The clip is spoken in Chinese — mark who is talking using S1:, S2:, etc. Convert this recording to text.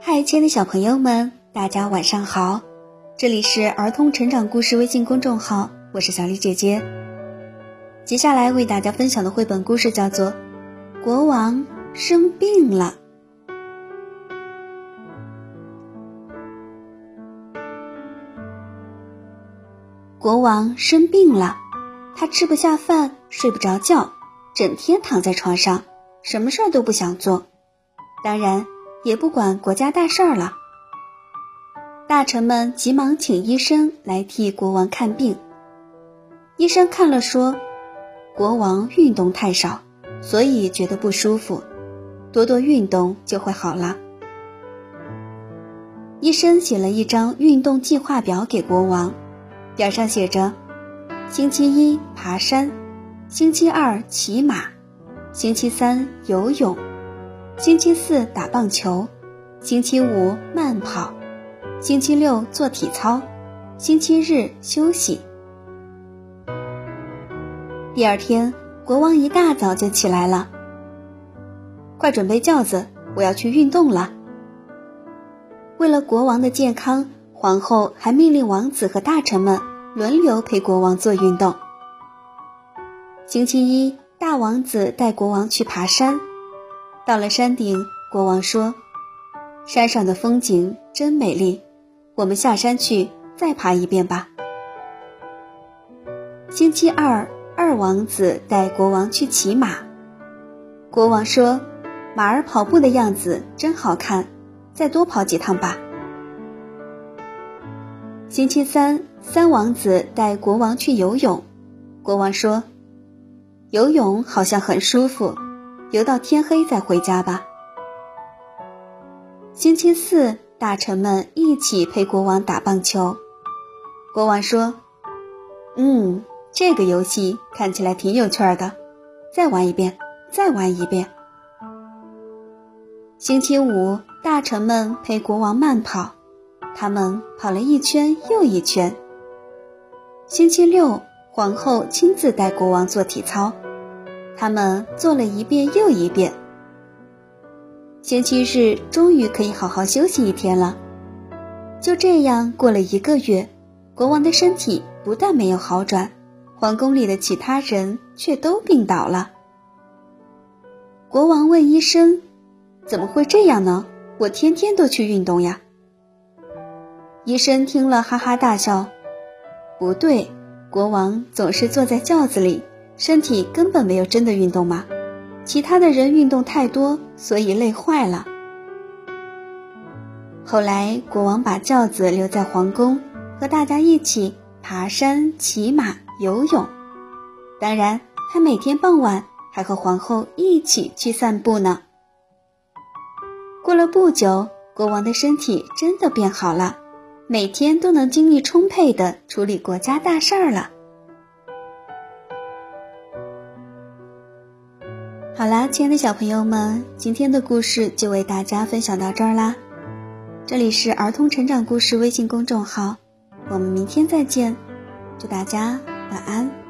S1: 嗨，亲爱的小朋友们，大家晚上好！这里是儿童成长故事微信公众号，我是小丽姐姐。接下来为大家分享的绘本故事叫做《国王生病了》。国王生病了，他吃不下饭，睡不着觉，整天躺在床上，什么事儿都不想做。当然。也不管国家大事儿了，大臣们急忙请医生来替国王看病。医生看了说：“国王运动太少，所以觉得不舒服，多多运动就会好了。”医生写了一张运动计划表给国王，表上写着：星期一爬山，星期二骑马，星期三游泳。星期四打棒球，星期五慢跑，星期六做体操，星期日休息。第二天，国王一大早就起来了，快准备轿子，我要去运动了。为了国王的健康，皇后还命令王子和大臣们轮流陪国王做运动。星期一，大王子带国王去爬山。到了山顶，国王说：“山上的风景真美丽，我们下山去再爬一遍吧。”星期二，二王子带国王去骑马。国王说：“马儿跑步的样子真好看，再多跑几趟吧。”星期三，三王子带国王去游泳。国王说：“游泳好像很舒服。”游到天黑再回家吧。星期四，大臣们一起陪国王打棒球。国王说：“嗯，这个游戏看起来挺有趣的，再玩一遍，再玩一遍。”星期五，大臣们陪国王慢跑，他们跑了一圈又一圈。星期六，皇后亲自带国王做体操。他们做了一遍又一遍。星期日终于可以好好休息一天了。就这样过了一个月，国王的身体不但没有好转，皇宫里的其他人却都病倒了。国王问医生：“怎么会这样呢？我天天都去运动呀。”医生听了哈哈大笑：“不对，国王总是坐在轿子里。”身体根本没有真的运动吗？其他的人运动太多，所以累坏了。后来国王把轿子留在皇宫，和大家一起爬山、骑马、游泳。当然，他每天傍晚还和皇后一起去散步呢。过了不久，国王的身体真的变好了，每天都能精力充沛的处理国家大事儿了。好啦，亲爱的小朋友们，今天的故事就为大家分享到这儿啦。这里是儿童成长故事微信公众号，我们明天再见，祝大家晚安。